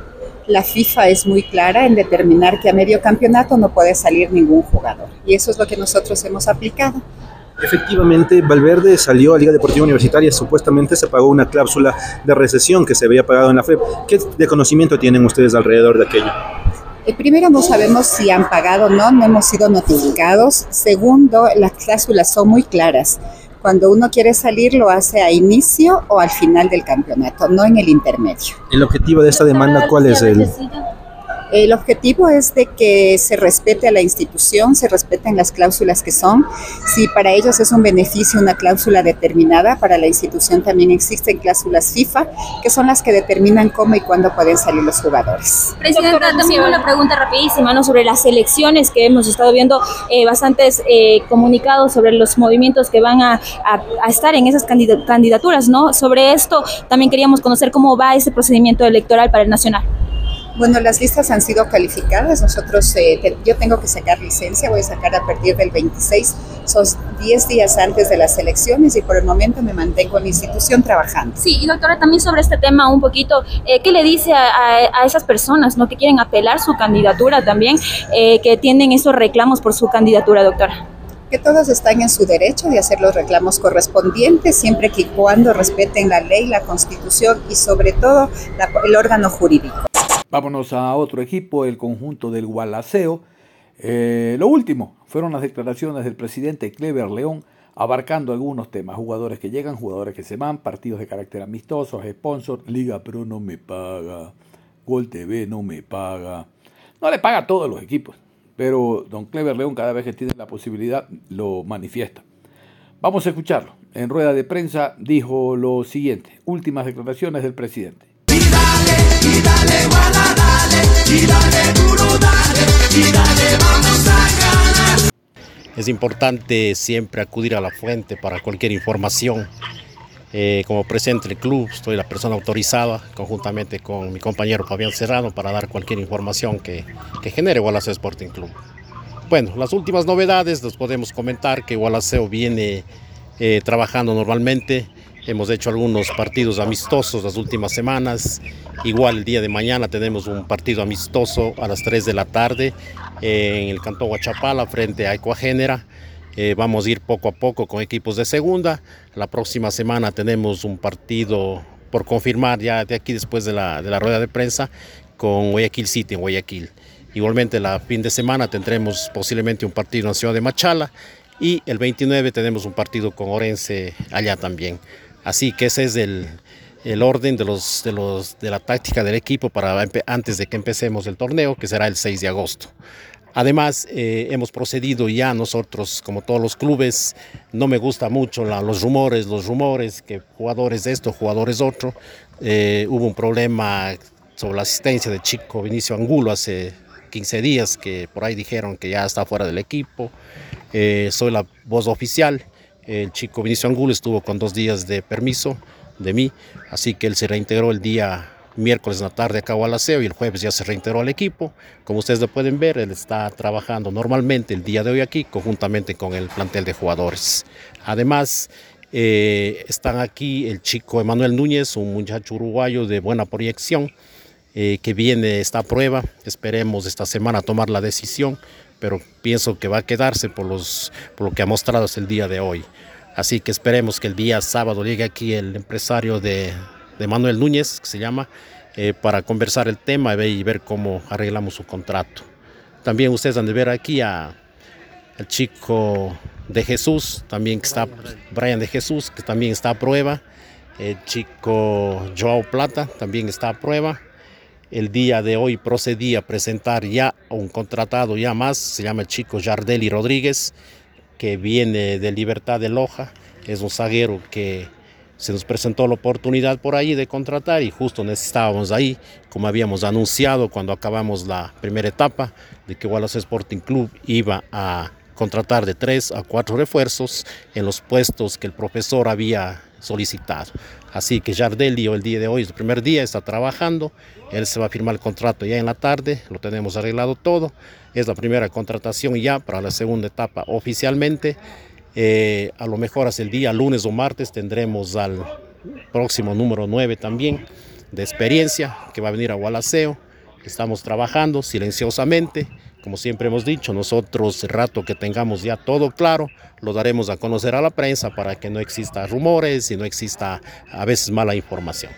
S17: La FIFA es muy clara en determinar que a medio campeonato no puede salir ningún jugador. Y eso es lo que nosotros hemos aplicado.
S16: Efectivamente, Valverde salió a Liga Deportiva Universitaria, supuestamente se pagó una cláusula de recesión que se había pagado en la FEP. ¿Qué de conocimiento tienen ustedes alrededor de aquello?
S17: Eh, primero, no sabemos si han pagado o no, no hemos sido notificados. Segundo, las cláusulas son muy claras. Cuando uno quiere salir lo hace a inicio o al final del campeonato, no en el intermedio.
S16: ¿El objetivo de esta demanda cuál es? El...
S17: El objetivo es de que se respete a la institución, se respeten las cláusulas que son. Si para ellos es un beneficio una cláusula determinada, para la institución también existen cláusulas FIFA, que son las que determinan cómo y cuándo pueden salir los jugadores.
S18: Presidenta, también una pregunta rapidísima ¿no? sobre las elecciones que hemos estado viendo eh, bastantes eh, comunicados sobre los movimientos que van a, a, a estar en esas candidaturas. ¿no? Sobre esto también queríamos conocer cómo va ese procedimiento electoral para el Nacional.
S17: Bueno, las listas han sido calificadas. Nosotros, eh, te, yo tengo que sacar licencia, voy a sacar a partir del 26, son 10 días antes de las elecciones y por el momento me mantengo en la institución trabajando.
S18: Sí, y doctora, también sobre este tema un poquito, eh, ¿qué le dice a, a, a, esas personas ¿no? que quieren apelar su candidatura también, eh, que tienen esos reclamos por su candidatura, doctora?
S17: que todos están en su derecho de hacer los reclamos correspondientes, siempre que y cuando respeten la ley, la constitución y sobre todo la, el órgano jurídico.
S2: Vámonos a otro equipo, el conjunto del Gualaceo. Eh, lo último fueron las declaraciones del presidente Clever León abarcando algunos temas, jugadores que llegan, jugadores que se van, partidos de carácter amistosos, sponsor, Liga Pro no me paga, Gol TV no me paga. No le paga a todos los equipos, pero don Clever León cada vez que tiene la posibilidad lo manifiesta. Vamos a escucharlo. En rueda de prensa dijo lo siguiente, últimas declaraciones del presidente.
S15: Duro.
S19: Es importante siempre acudir a la fuente para cualquier información. Eh, como presidente del club, estoy la persona autorizada, conjuntamente con mi compañero Fabián Serrano, para dar cualquier información que, que genere Gualaceo Sporting Club. Bueno, las últimas novedades les podemos comentar que Gualaceo viene eh, trabajando normalmente. Hemos hecho algunos partidos amistosos las últimas semanas. Igual el día de mañana tenemos un partido amistoso a las 3 de la tarde en el Cantón Huachapala frente a Ecuagénera. Eh, vamos a ir poco a poco con equipos de segunda. La próxima semana tenemos un partido por confirmar ya de aquí después de la, de la rueda de prensa con Guayaquil City en Guayaquil. Igualmente la fin de semana tendremos posiblemente un partido en la ciudad de Machala y el 29 tenemos un partido con Orense allá también. Así que ese es el, el orden de, los, de, los, de la táctica del equipo para antes de que empecemos el torneo, que será el 6 de agosto. Además, eh, hemos procedido ya nosotros, como todos los clubes, no me gusta mucho los rumores, los rumores, que jugadores de esto, jugadores otro. Eh, hubo un problema sobre la asistencia de Chico Vinicio Angulo hace 15 días, que por ahí dijeron que ya está fuera del equipo. Eh, soy la voz oficial. El chico Vinicio Angulo estuvo con dos días de permiso de mí, así que él se reintegró el día miércoles en la tarde acá a Gualaceo y el jueves ya se reintegró al equipo. Como ustedes lo pueden ver, él está trabajando normalmente el día de hoy aquí, conjuntamente con el plantel de jugadores. Además, eh, están aquí el chico Emanuel Núñez, un muchacho uruguayo de buena proyección, eh, que viene esta prueba. Esperemos esta semana tomar la decisión, pero pienso que va a quedarse por, los, por lo que ha mostrado hasta el día de hoy. Así que esperemos que el día sábado llegue aquí el empresario de, de Manuel Núñez, que se llama, eh, para conversar el tema y ver, cómo arreglamos su contrato. También ustedes han de ver aquí a, al chico de Jesús, también que está Brian de Jesús, que también está a prueba. El chico Joao Plata también está a prueba. El día de hoy procedí a presentar ya un contratado ya más, se llama el chico Jardeli Rodríguez, que viene de Libertad de Loja. Es un zaguero que se nos presentó la oportunidad por ahí de contratar y justo necesitábamos ahí, como habíamos anunciado cuando acabamos la primera etapa, de que Wallace Sporting Club iba a contratar de tres a cuatro refuerzos en los puestos que el profesor había solicitado. Así que Jardelio el día de hoy, el primer día, está trabajando. Él se va a firmar el contrato ya en la tarde, lo tenemos arreglado todo. Es la primera contratación ya para la segunda etapa oficialmente. Eh, a lo mejor hasta el día lunes o martes tendremos al próximo número 9 también de experiencia que va a venir a Gualaceo. Estamos trabajando silenciosamente. Como siempre hemos dicho, nosotros el rato que tengamos ya todo claro, lo daremos a conocer a la prensa para que no exista rumores y no exista a veces mala información.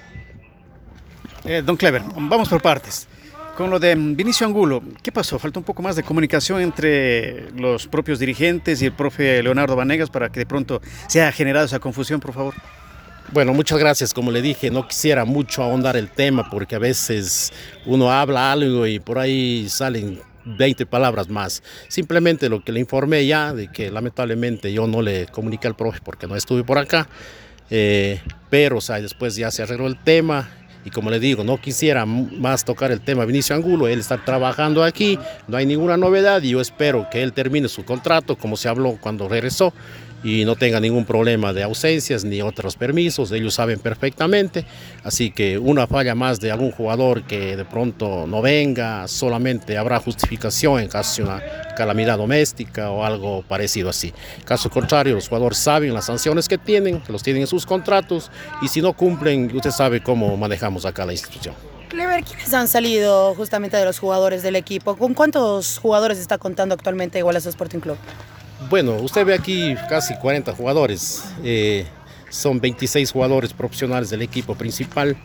S20: Eh, don Clever, vamos por partes. Con lo de Vinicio Angulo, ¿qué pasó? Falta un poco más de comunicación entre los propios dirigentes y el profe Leonardo Vanegas para que de pronto se haya generado esa confusión, por favor.
S19: Bueno, muchas gracias. Como le dije, no quisiera mucho ahondar el tema porque a veces uno habla algo y por ahí salen 20 palabras más. Simplemente lo que le informé ya de que lamentablemente yo no le comuniqué al profe porque no estuve por acá. Eh, pero o después ya se arregló el tema y como le digo, no quisiera más tocar el tema Vinicio Angulo, él está trabajando aquí, no hay ninguna novedad y yo espero que él termine su contrato como se habló cuando regresó y no tenga ningún problema de ausencias ni otros permisos, ellos saben perfectamente, así que una falla más de algún jugador que de pronto no venga, solamente habrá justificación en caso de una calamidad doméstica o algo parecido así. Caso contrario, los jugadores saben las sanciones que tienen, que los tienen en sus contratos y si no cumplen, usted sabe cómo manejamos acá la institución.
S3: Clever, ¿quiénes han salido justamente de los jugadores del equipo? ¿Con cuántos jugadores está contando actualmente Igualazo Sporting Club?
S19: Bueno, usted ve aquí casi 40 jugadores. eh, son 26 jugadores profesionales del equipo principal.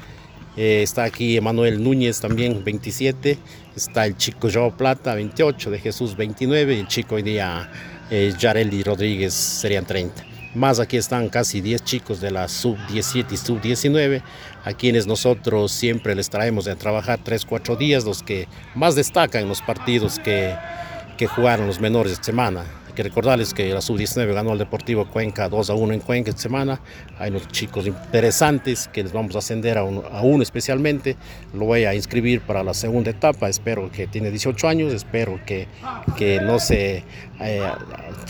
S19: Eh, está aquí Emanuel Núñez también, 27. Está el chico Joao Plata, 28. De Jesús, 29. Y el chico hoy día, eh, Yareli Rodríguez, serían 30. Más aquí están casi 10 chicos de la sub-17 y sub-19, a quienes nosotros siempre les traemos de trabajar 3-4 días, los que más destacan en los partidos que, que jugaron los menores de semana. Que recordarles que la sub-19 ganó al Deportivo Cuenca 2 a 1 en Cuenca esta semana. Hay unos chicos interesantes que les vamos a ascender a uno, a uno especialmente. Lo voy a inscribir para la segunda etapa. Espero que tiene 18 años. Espero que, que no se eh,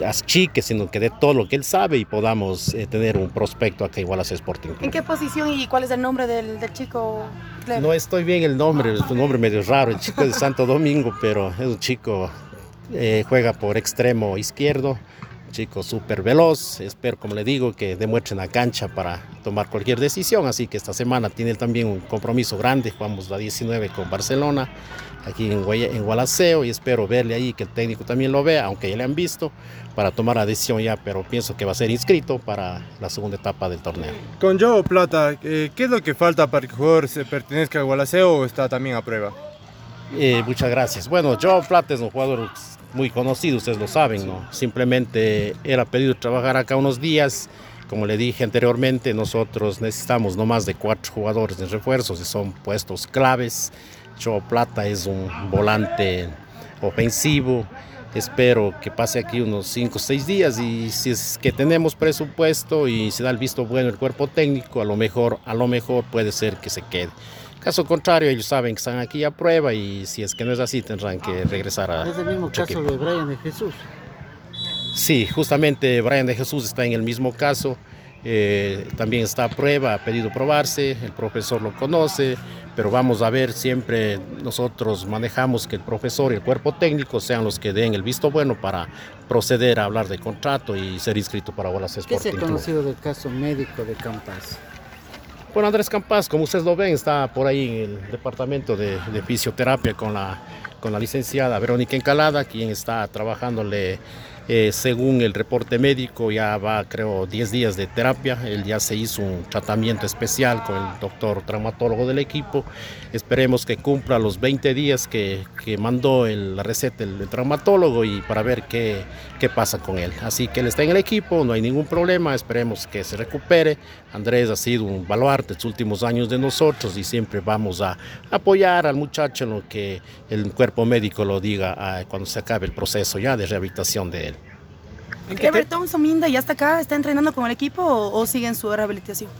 S19: achique, sino que dé todo lo que él sabe y podamos eh, tener un prospecto acá igual a Sporting.
S3: ¿En qué posición y cuál es el nombre del, del chico? Clever?
S19: No estoy bien el nombre, es un nombre medio raro. El chico es de Santo Domingo, pero es un chico eh, juega por extremo izquierdo, chico súper veloz. Espero, como le digo, que demuestre la cancha para tomar cualquier decisión. Así que esta semana tiene también un compromiso grande. Jugamos la 19 con Barcelona, aquí en, Guaya- en Gualaceo, y espero verle ahí, que el técnico también lo vea, aunque ya le han visto, para tomar la decisión ya. Pero pienso que va a ser inscrito para la segunda etapa del torneo.
S21: Con Joe Plata, eh, ¿qué es lo que falta para que el jugador se pertenezca al Gualaceo o está también a prueba?
S19: Eh, muchas gracias. Bueno, Joao Plata es un jugador muy conocido, ustedes lo saben, ¿no? Simplemente ha pedido trabajar acá unos días. Como le dije anteriormente, nosotros necesitamos no más de cuatro jugadores de refuerzos y son puestos claves. Joao Plata es un volante ofensivo. Espero que pase aquí unos 5 o 6 días y si es que tenemos presupuesto y se da el visto bueno el cuerpo técnico, a lo mejor, a lo mejor puede ser que se quede. Caso contrario, ellos saben que están aquí a prueba y si es que no es así tendrán que regresar a
S22: Es el mismo caso de Brian de Jesús.
S19: Sí, justamente Brian de Jesús está en el mismo caso. eh, también está a prueba, ha pedido probarse, el profesor lo conoce, pero vamos a ver, siempre nosotros manejamos que el profesor y el cuerpo técnico sean los que den el visto bueno para proceder a hablar de contrato y ser inscrito para Bolas
S23: ¿Qué
S19: Sporting
S23: se ha conocido del caso médico de Campas?
S19: Bueno, Andrés Campas, como ustedes lo ven, está por ahí en el departamento de, de fisioterapia con la, con la licenciada Verónica Encalada, quien está trabajándole eh, según el reporte médico, ya va creo 10 días de terapia, él ya se hizo un tratamiento especial con el doctor traumatólogo del equipo, esperemos que cumpla los 20 días que, mandó la receta el, traumatólogo y para ver qué, qué pasa con él. Así que él está en el equipo, no hay ningún problema, esperemos que se recupere. Andrés ha sido un baluarte estos últimos años de nosotros y siempre vamos a apoyar al muchacho en lo que el cuerpo médico lo diga ah, cuando se acabe el proceso ya de rehabilitación de él.
S24: ¿Everton Sominda ya está acá? ¿Está entrenando con el equipo o, o sigue en su rehabilitación?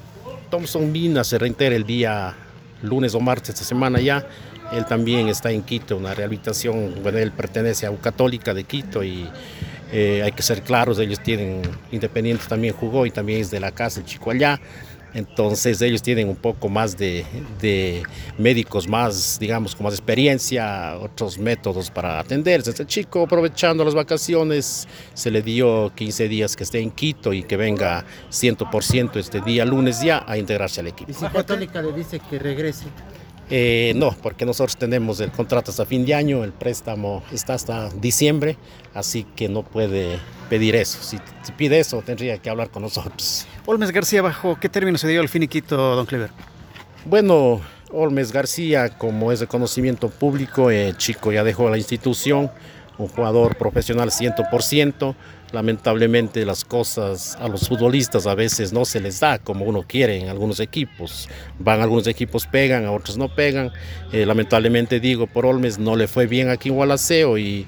S19: Thompson Mina se reintegra el día lunes o martes esta semana ya. Él también está en Quito, una rehabilitación, bueno, él pertenece a Católica de Quito y eh, hay que ser claros, ellos tienen, Independiente también jugó y también es de la casa el chico allá. Entonces ellos tienen un poco más de, médicos más, digamos, con más experiencia, otros métodos para atenderse. Este chico aprovechando las vacaciones se le dio 15 días que esté en Quito y que venga 100% este día lunes ya a integrarse al equipo.
S23: Y Católica le dice que regrese,
S19: Eh, no, porque nosotros tenemos el contrato hasta fin de año, el préstamo está hasta diciembre, así que no puede pedir eso. Si, si pide eso, tendría que hablar con nosotros.
S20: Olmes García, ¿bajo qué término se dio el finiquito, don Clever?
S19: Bueno, Olmes García, como es de conocimiento público, el chico ya dejó la institución, un jugador profesional 100%. Lamentablemente las cosas a los futbolistas a veces no se les da como uno quiere en algunos equipos. Van algunos equipos pegan, a otros no pegan. Eh, lamentablemente digo, por Olmes no le fue bien aquí en Gualaceo y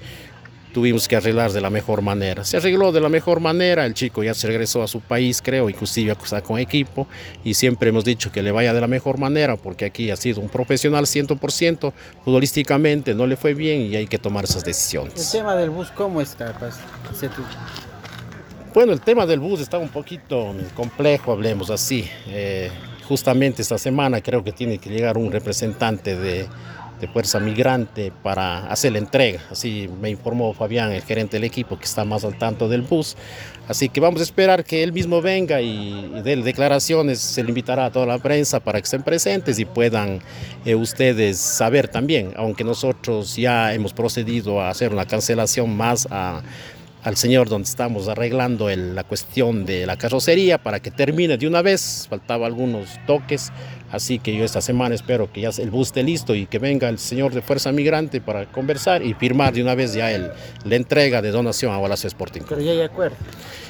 S19: tuvimos que arreglar de la mejor manera. Se arregló de la mejor manera, el chico ya se regresó a su país, creo, inclusive está con equipo, y siempre hemos dicho que le vaya de la mejor manera, porque aquí ha sido un profesional 100%, futbolísticamente no le fue bien y hay que tomar esas
S23: el
S19: decisiones.
S23: tema del bus, ¿cómo está?
S19: Bueno, el tema del bus está un poquito complejo, hablemos así. Eh, justamente esta semana creo que tiene que llegar un representante de, de Fuerza Migrante para hacer la entrega. Así me informó Fabián, el gerente del equipo, que está más al tanto del bus. Así que vamos a esperar que él mismo venga y, dé declaraciones. Se le invitará a toda la prensa para que estén presentes y puedan eh, ustedes saber también, aunque nosotros ya hemos procedido a hacer una cancelación más a al señor donde estamos arreglando el- la cuestión de la carrocería para que termine de una vez. Faltaba algunos toques, así que yo esta semana espero que ya el bus esté listo y que venga el señor de Fuerza Migrante para conversar y firmar de una vez ya el, la entrega de donación a Gualacio Sporting.
S23: Pero ya hay acuerdo.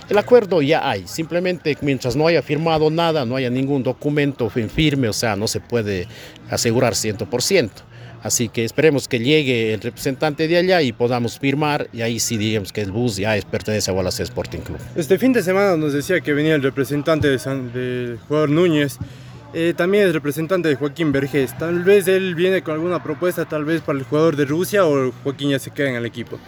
S19: El acuerdo ya hay, simplemente mientras no haya firmado nada, no haya ningún documento en firme, o sea, no se puede asegurar 100%. Así que esperemos que llegue el representante de allá y podamos firmar y ahí sí digamos que el bus ya es, pertenece a Wallace Sporting Club.
S21: Este fin de semana nos decía que venía el representante del jugador Núñez, eh, también el representante de Joaquín Vergés. Tal vez él viene con alguna propuesta, tal vez para el jugador de Rusia o Joaquín ya se queda en el equipo.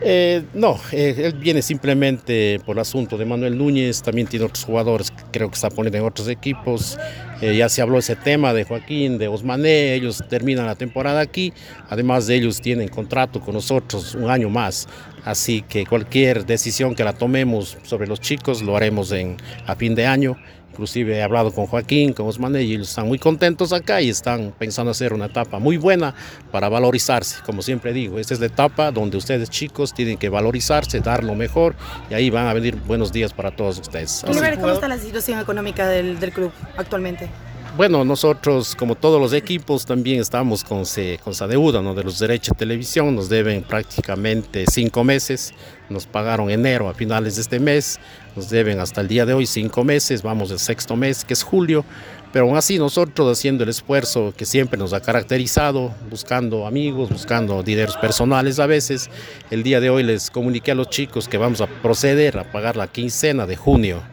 S19: Eh, no, eh, él viene simplemente por el asunto de Manuel Núñez, también tiene otros jugadores creo que está poniendo en otros equipos. Eh, ya se habló ese tema de Joaquín, de Osmané, ellos terminan la temporada aquí, además de ellos tienen contrato con nosotros un año más, así que cualquier decisión que la tomemos sobre los chicos lo haremos en, a fin de año. Inclusive he hablado con Joaquín, con Osmané y están muy contentos acá y están pensando hacer una etapa muy buena para valorizarse. Como siempre digo, esta es la etapa donde ustedes chicos tienen que valorizarse, dar lo mejor y ahí van a venir buenos días para todos ustedes. Así-
S24: ¿cómo está la situación económica del, del club actualmente?
S19: Bueno, nosotros, como todos los equipos, también estamos con, se- con esa deuda ¿no? de los derechos de televisión. Nos deben prácticamente cinco meses. Nos pagaron enero a finales de este mes. Nos deben hasta el día de hoy cinco meses. Vamos el sexto mes, que es julio. Pero aún así, nosotros haciendo el esfuerzo que siempre nos ha caracterizado, buscando amigos, buscando dineros personales a veces, el día de hoy les comuniqué a los chicos que vamos a proceder a pagar la quincena de junio.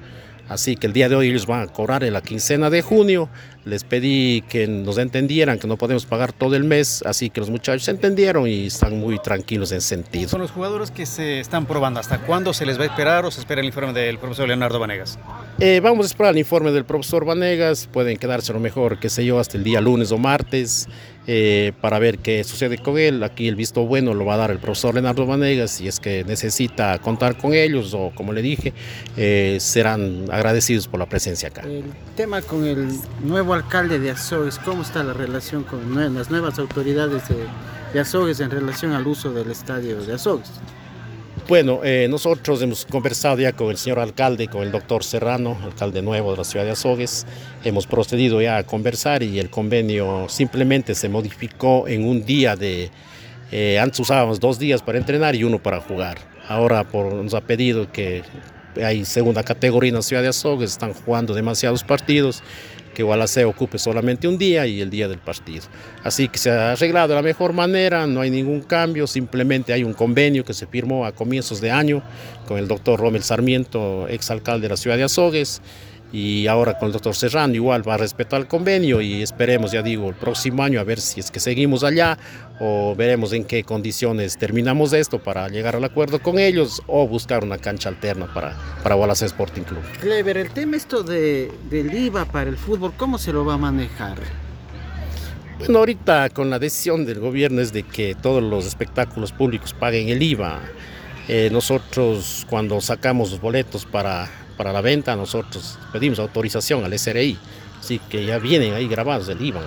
S19: Así que el día de hoy ellos van a cobrar en la quincena de junio. Les pedí que nos entendieran que no podemos pagar todo el mes, así que los muchachos entendieron y están muy tranquilos en sentido.
S20: Son los jugadores que se están probando. ¿Hasta cuándo se les va a esperar o se espera el informe del profesor Leonardo Vanegas?
S19: Eh, vamos a esperar el informe del profesor Vanegas, pueden quedarse a lo mejor, qué sé yo, hasta el día lunes o martes eh, para ver qué sucede con él. Aquí el visto bueno lo va a dar el profesor Leonardo Vanegas si es que necesita contar con ellos o como le dije, eh, serán agradecidos por la presencia acá.
S23: El tema con el nuevo alcalde de Azogues, ¿cómo está la relación con las nuevas autoridades de, de Azogues en relación al uso del estadio de Azogues?
S19: Bueno, eh, nosotros hemos conversado ya con el señor alcalde, con el doctor Serrano, alcalde nuevo de la ciudad de Azogues. Hemos procedido ya a conversar y el convenio simplemente se modificó en un día de... eh, antes usábamos dos días para entrenar y uno para jugar. Ahora nos ha pedido que hay segunda categoría en la ciudad de Azogues, están jugando demasiados partidos, que Gualacé ocupe solamente un día y el día del partido. Así que se ha arreglado de la mejor manera, no hay ningún cambio, simplemente hay un convenio que se firmó a comienzos de año con el doctor Romel Sarmiento, exalcalde de la ciudad de Azogues, y ahora con el doctor Serrano igual va a respetar el convenio y esperemos, ya digo, el próximo año a ver si es que seguimos allá o veremos en qué condiciones terminamos esto para llegar al acuerdo con ellos o buscar una cancha alterna para, para Gualacé Sporting Club.
S23: Clever, el tema esto de, del IVA para el fútbol, ¿cómo se lo va a manejar?
S19: Bueno, ahorita con la decisión del gobierno es de que todos los espectáculos públicos paguen el IVA. Eh, nosotros cuando sacamos los boletos para, para la venta, nosotros pedimos autorización al SRI, así que ya vienen ahí grabados el IVA.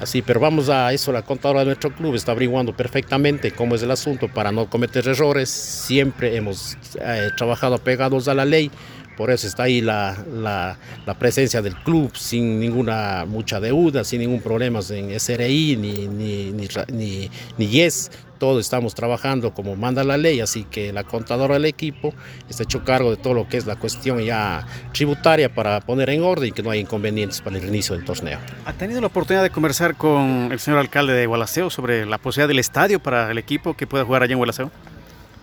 S19: Así, pero vamos a eso, la contadora de nuestro club está averiguando perfectamente cómo es el asunto para no cometer errores. Siempre hemos eh, trabajado apegados a la ley, por eso está ahí la, la, presencia del club sin ninguna mucha deuda, sin ningún problema en SRI ni, ni, ni, ni, ni YES. Todos estamos trabajando como manda la ley, así que la contadora del equipo está hecho cargo de todo lo que es la cuestión ya tributaria para poner en orden y que no haya inconvenientes para el inicio del torneo.
S20: ¿Ha tenido la oportunidad de conversar con el señor alcalde de Gualaceo sobre la posibilidad del estadio para el equipo que pueda jugar allá en Gualaceo?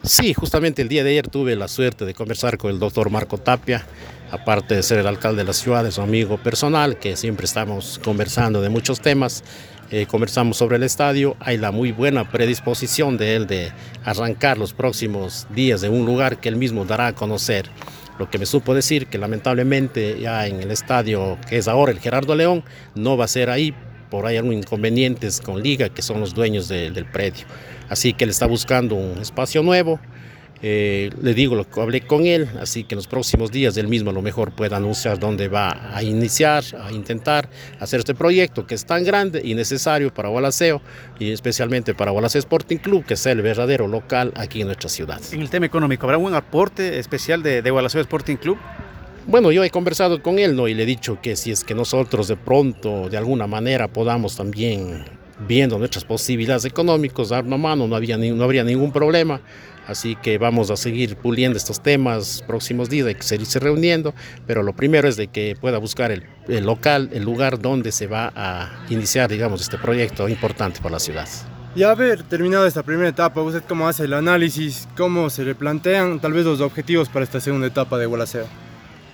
S19: Sí, justamente el día de ayer tuve la suerte de conversar con el doctor Marco Tapia, aparte de ser el alcalde de la ciudad, es un amigo personal, que siempre estamos conversando de muchos temas. Eh, conversamos sobre el estadio, hay la muy buena predisposición de él de arrancar los próximos días en un lugar que él mismo dará a conocer. Lo que me supo decir que lamentablemente ya en el estadio que es ahora el Gerardo León no va a ser ahí por ahí algunos inconvenientes con Liga, que son los dueños de- del predio. Así que él está buscando un espacio nuevo. Eh, le digo lo que hablé con él, así que en los próximos días él mismo a lo mejor pueda anunciar dónde va a iniciar, a intentar hacer este proyecto que es tan grande y necesario para Gualaceo y especialmente para Gualaceo Sporting Club, que es el verdadero local aquí en nuestra ciudad.
S20: En el tema económico, ¿habrá un aporte especial de, de Gualaceo Sporting Club?
S19: Bueno, yo he conversado con él ¿no? y le he dicho que si es que nosotros de pronto, de alguna manera, podamos también, viendo nuestras posibilidades económicas, dar una mano, no, había no habría ningún problema. Así que vamos a seguir puliendo estos temas próximos días, hay que seguirse reuniendo, pero lo primero es de que pueda buscar el, el local, el lugar donde se va a iniciar, digamos, este proyecto importante para la ciudad.
S21: Y haber terminado esta primera etapa, ¿usted cómo hace el análisis? ¿Cómo se le plantean tal vez los objetivos para esta segunda etapa de Gualaceo?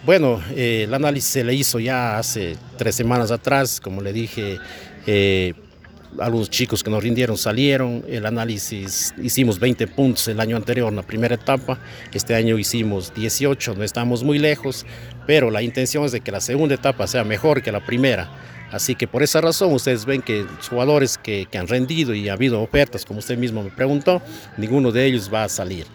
S19: Bueno, eh, el análisis se le hizo ya hace tres semanas atrás, como le dije, eh, algunos chicos que nos rindieron salieron, el análisis hicimos 20 puntos el año anterior en la primera etapa, este año hicimos 18, no estamos muy lejos, pero la intención es de que la segunda etapa sea mejor que la primera. Así que por esa razón ustedes ven que los jugadores que, que han rendido y ha habido ofertas, como usted mismo me preguntó, ninguno de ellos va a salir.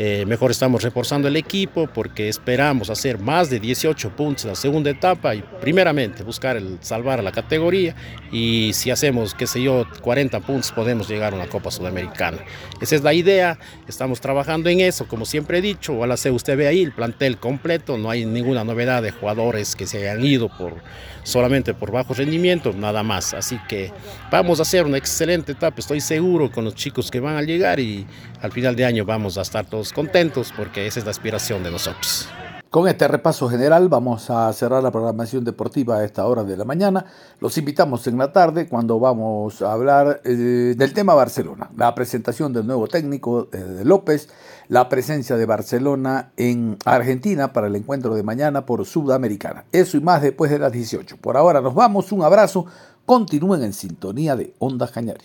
S19: Eh, mejor estamos reforzando el equipo porque esperamos hacer más de 18 puntos en la segunda etapa y primeramente buscar el salvar a la categoría y si hacemos, qué sé yo, 40 puntos podemos llegar a una Copa Sudamericana. Esa es la idea, estamos trabajando en eso, como siempre he dicho, ojalá se usted ve ahí el plantel completo, no hay ninguna novedad de jugadores que se hayan ido por solamente por bajo rendimiento, nada más. Así que vamos a hacer una excelente etapa, estoy seguro con los chicos que van a llegar y al final de año vamos a estar todos contentos porque esa es la aspiración de nosotros.
S2: Con este repaso general vamos a cerrar la programación deportiva a esta hora de la mañana. Los invitamos en la tarde cuando vamos a hablar eh, del tema Barcelona, la presentación del nuevo técnico eh, de López, la presencia de Barcelona en Argentina para el encuentro de mañana por Sudamericana. Eso y más después de las 18. Por ahora nos vamos, un abrazo, continúen en sintonía de Onda Cañari